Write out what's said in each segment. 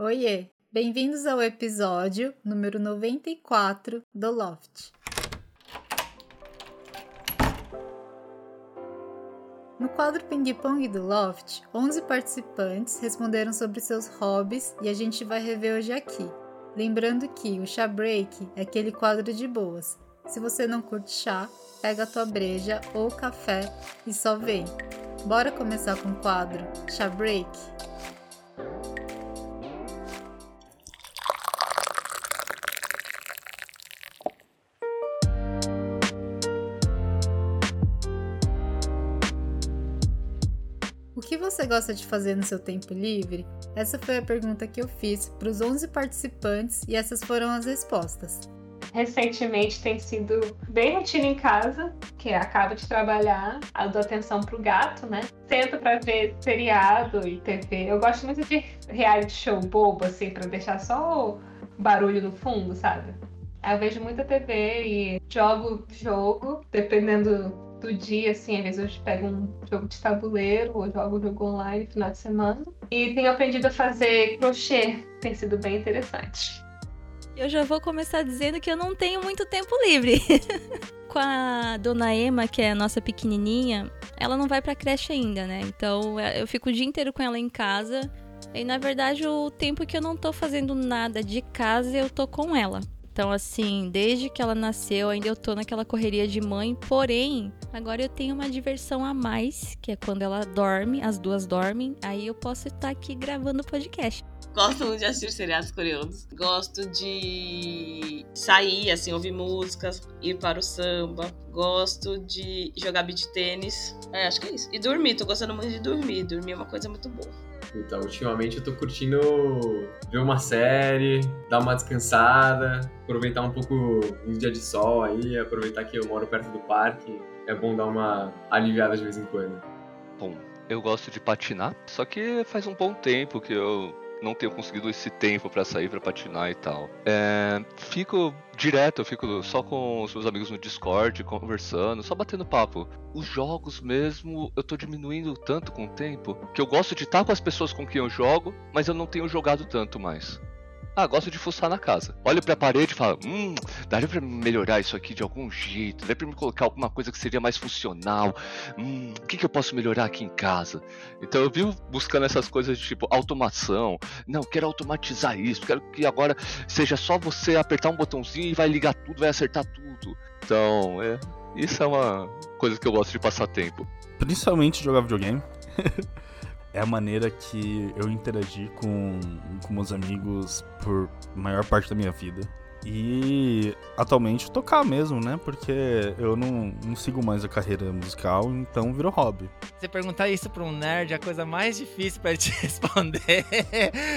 Oiê! Bem-vindos ao episódio número 94 do Loft. No quadro Ping Pong do Loft, 11 participantes responderam sobre seus hobbies e a gente vai rever hoje aqui. Lembrando que o chá break é aquele quadro de boas. Se você não curte chá, pega a tua breja ou café e só vem. Bora começar com o quadro chá break? Que você gosta de fazer no seu tempo livre? Essa foi a pergunta que eu fiz para os 11 participantes e essas foram as respostas. Recentemente tem sido bem rotina em casa, que acabo de trabalhar, dou atenção pro gato, né? Sento pra ver seriado e TV. Eu gosto muito de reality show bobo, assim, pra deixar só o barulho no fundo, sabe? Eu vejo muita TV e jogo jogo, dependendo do dia, assim, às vezes eu pego um jogo de tabuleiro ou jogo jogo online no final de semana. E tenho aprendido a fazer crochê, tem sido bem interessante. Eu já vou começar dizendo que eu não tenho muito tempo livre. Com a dona Emma, que é a nossa pequenininha, ela não vai pra creche ainda, né? Então eu fico o dia inteiro com ela em casa. E na verdade, o tempo que eu não tô fazendo nada de casa, eu tô com ela. Então, assim, desde que ela nasceu, ainda eu tô naquela correria de mãe. Porém, agora eu tenho uma diversão a mais, que é quando ela dorme, as duas dormem, aí eu posso estar aqui gravando o podcast. Gosto muito de assistir seriados coreanos. Gosto de sair, assim, ouvir músicas, ir para o samba. Gosto de jogar beat tênis. É, acho que é isso. E dormir, tô gostando muito de dormir. Dormir é uma coisa muito boa. Então, ultimamente eu tô curtindo ver uma série, dar uma descansada, aproveitar um pouco um dia de sol aí, aproveitar que eu moro perto do parque. É bom dar uma aliviada de vez em quando. Bom, eu gosto de patinar, só que faz um bom tempo que eu não tenho conseguido esse tempo para sair para patinar e tal. É, fico direto, eu fico só com os meus amigos no Discord, conversando, só batendo papo. Os jogos mesmo, eu tô diminuindo tanto com o tempo que eu gosto de estar com as pessoas com quem eu jogo, mas eu não tenho jogado tanto mais. Ah, gosto de fuçar na casa. Olho pra parede e falo, hum, daria pra melhorar isso aqui de algum jeito, daria pra me colocar alguma coisa que seria mais funcional. Hum, o que, que eu posso melhorar aqui em casa? Então eu vivo buscando essas coisas de tipo automação. Não, quero automatizar isso, quero que agora seja só você apertar um botãozinho e vai ligar tudo, vai acertar tudo. Então, é, isso é uma coisa que eu gosto de passar tempo. Principalmente jogar videogame. é a maneira que eu interagi com, com meus amigos por maior parte da minha vida. E atualmente tocar mesmo, né? Porque eu não, não sigo mais a carreira musical, então virou hobby. Você perguntar isso pra um nerd é a coisa mais difícil para te responder.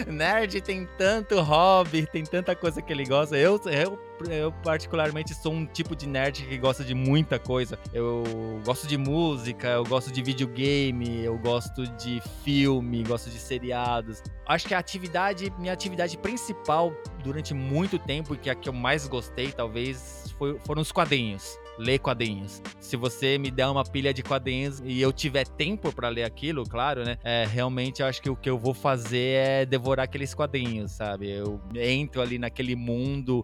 nerd tem tanto hobby, tem tanta coisa que ele gosta. Eu, eu eu particularmente sou um tipo de nerd que gosta de muita coisa. Eu gosto de música, eu gosto de videogame, eu gosto de filme, gosto de seriados. Acho que a atividade, minha atividade principal durante muito tempo, que é a que eu mais gostei, talvez, foi, foram os quadrinhos ler quadrinhos. Se você me der uma pilha de quadrinhos e eu tiver tempo para ler aquilo, claro, né? É, realmente eu acho que o que eu vou fazer é devorar aqueles quadrinhos, sabe? Eu entro ali naquele mundo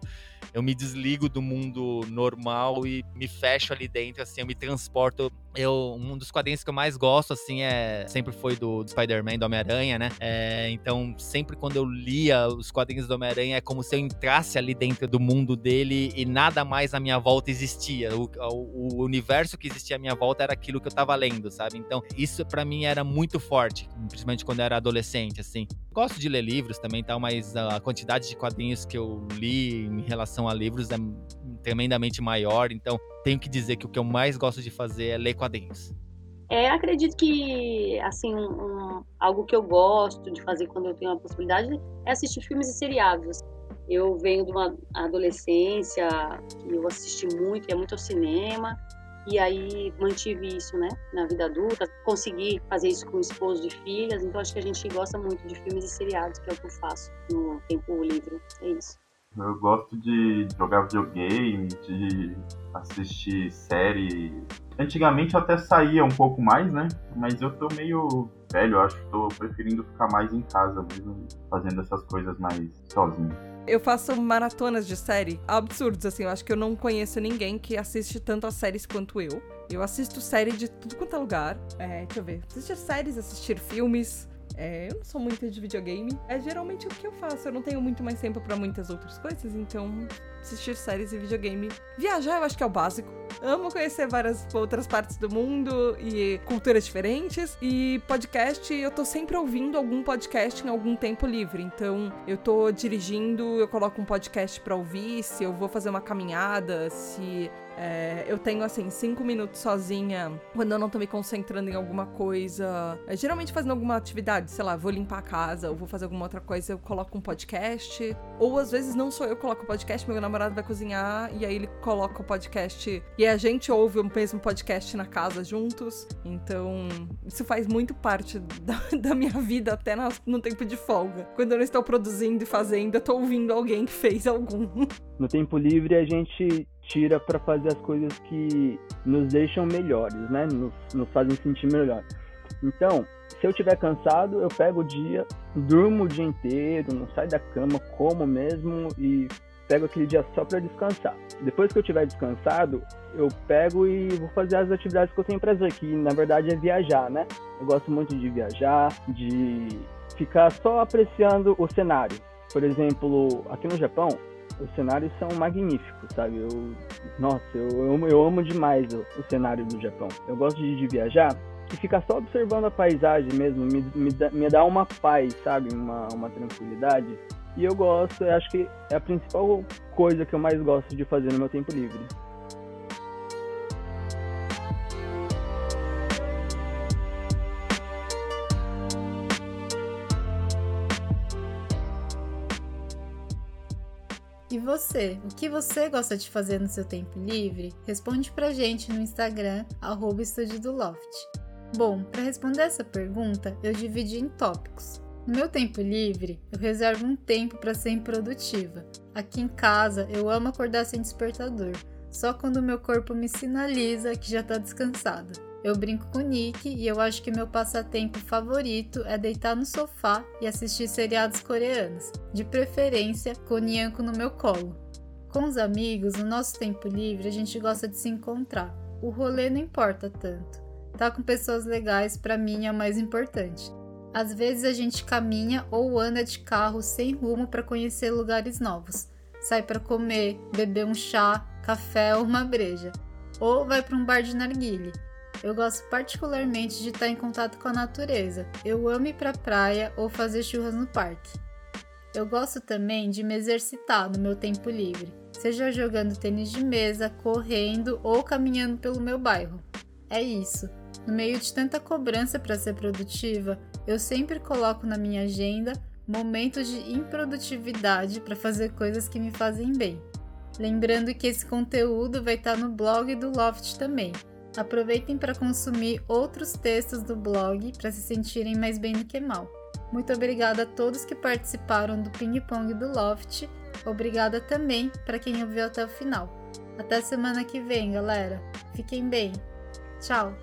eu me desligo do mundo normal e me fecho ali dentro, assim, eu me transporto. Eu, um dos quadrinhos que eu mais gosto, assim, é sempre foi do, do Spider-Man, do Homem-Aranha, né? É, então, sempre quando eu lia os quadrinhos do Homem-Aranha, é como se eu entrasse ali dentro do mundo dele e nada mais à minha volta existia. O, o, o universo que existia à minha volta era aquilo que eu tava lendo, sabe? Então, isso para mim era muito forte, principalmente quando eu era adolescente, assim. Gosto de ler livros também, tal, mas a quantidade de quadrinhos que eu li em relação a livros é tremendamente maior, então tenho que dizer que o que eu mais gosto de fazer é ler quadrinhos. É, acredito que, assim, um, um, algo que eu gosto de fazer quando eu tenho a possibilidade é assistir filmes e seriados. Eu venho de uma adolescência que eu assisti muito, ia muito ao cinema, e aí mantive isso, né, na vida adulta. Consegui fazer isso com esposo de filhas, então acho que a gente gosta muito de filmes e seriados, que é o que eu faço no tempo livre. É isso. Eu gosto de jogar videogame, de assistir série. Antigamente eu até saía um pouco mais, né? Mas eu tô meio velho, acho que tô preferindo ficar mais em casa mesmo, fazendo essas coisas mais sozinho. Eu faço maratonas de série absurdos, assim. Eu acho que eu não conheço ninguém que assiste tanto as séries quanto eu. Eu assisto série de tudo quanto é lugar. É, deixa eu ver. Assistir séries, assistir filmes. É, eu não sou muito de videogame. É geralmente o que eu faço. Eu não tenho muito mais tempo para muitas outras coisas, então assistir séries e videogame. Viajar eu acho que é o básico. Amo conhecer várias outras partes do mundo e culturas diferentes. E podcast, eu tô sempre ouvindo algum podcast em algum tempo livre. Então, eu tô dirigindo, eu coloco um podcast pra ouvir. Se eu vou fazer uma caminhada, se é, eu tenho, assim, cinco minutos sozinha quando eu não tô me concentrando em alguma coisa. É, geralmente fazendo alguma atividade, sei lá, vou limpar a casa ou vou fazer alguma outra coisa, eu coloco um podcast. Ou às vezes não sou eu que coloco o podcast, meu namorado vai cozinhar e aí ele coloca o podcast e a gente ouve o mesmo podcast na casa juntos. Então, isso faz muito parte da, da minha vida até no, no tempo de folga. Quando eu não estou produzindo e fazendo, eu tô ouvindo alguém que fez algum. No tempo livre a gente tira para fazer as coisas que nos deixam melhores, né? Nos, nos fazem sentir melhor. Então, se eu estiver cansado, eu pego o dia, durmo o dia inteiro, não saio da cama, como mesmo e pego aquele dia só para descansar. Depois que eu tiver descansado, eu pego e vou fazer as atividades que eu tenho prazer, que na verdade é viajar, né? Eu gosto muito de viajar, de ficar só apreciando o cenário. Por exemplo, aqui no Japão, os cenários são magníficos, sabe? Eu, nossa, eu, eu, amo, eu amo demais o, o, cenário do Japão. Eu gosto de, de, viajar e ficar só observando a paisagem mesmo, me, me, me dá uma paz, sabe? Uma, uma tranquilidade. E eu gosto, eu acho que é a principal coisa que eu mais gosto de fazer no meu tempo livre. E você, o que você gosta de fazer no seu tempo livre? Responde pra gente no Instagram, arroba Bom, para responder essa pergunta, eu dividi em tópicos. No meu tempo livre, eu reservo um tempo para ser improdutiva. Aqui em casa, eu amo acordar sem despertador, só quando meu corpo me sinaliza que já está descansada. Eu brinco com o Nick e eu acho que meu passatempo favorito é deitar no sofá e assistir seriados coreanos, de preferência com o Nyanko no meu colo. Com os amigos, no nosso tempo livre, a gente gosta de se encontrar. O rolê não importa tanto. Tá com pessoas legais para mim é o mais importante. Às vezes a gente caminha ou anda de carro sem rumo para conhecer lugares novos. Sai para comer, beber um chá, café ou uma breja. Ou vai para um bar de narguile. Eu gosto particularmente de estar em contato com a natureza. Eu amo ir para a praia ou fazer churras no parque. Eu gosto também de me exercitar no meu tempo livre, seja jogando tênis de mesa, correndo ou caminhando pelo meu bairro. É isso. No meio de tanta cobrança para ser produtiva, eu sempre coloco na minha agenda momentos de improdutividade para fazer coisas que me fazem bem. Lembrando que esse conteúdo vai estar no blog do Loft também. Aproveitem para consumir outros textos do blog para se sentirem mais bem do que mal. Muito obrigada a todos que participaram do Ping Pong do Loft. Obrigada também para quem ouviu até o final. Até semana que vem, galera. Fiquem bem. Tchau!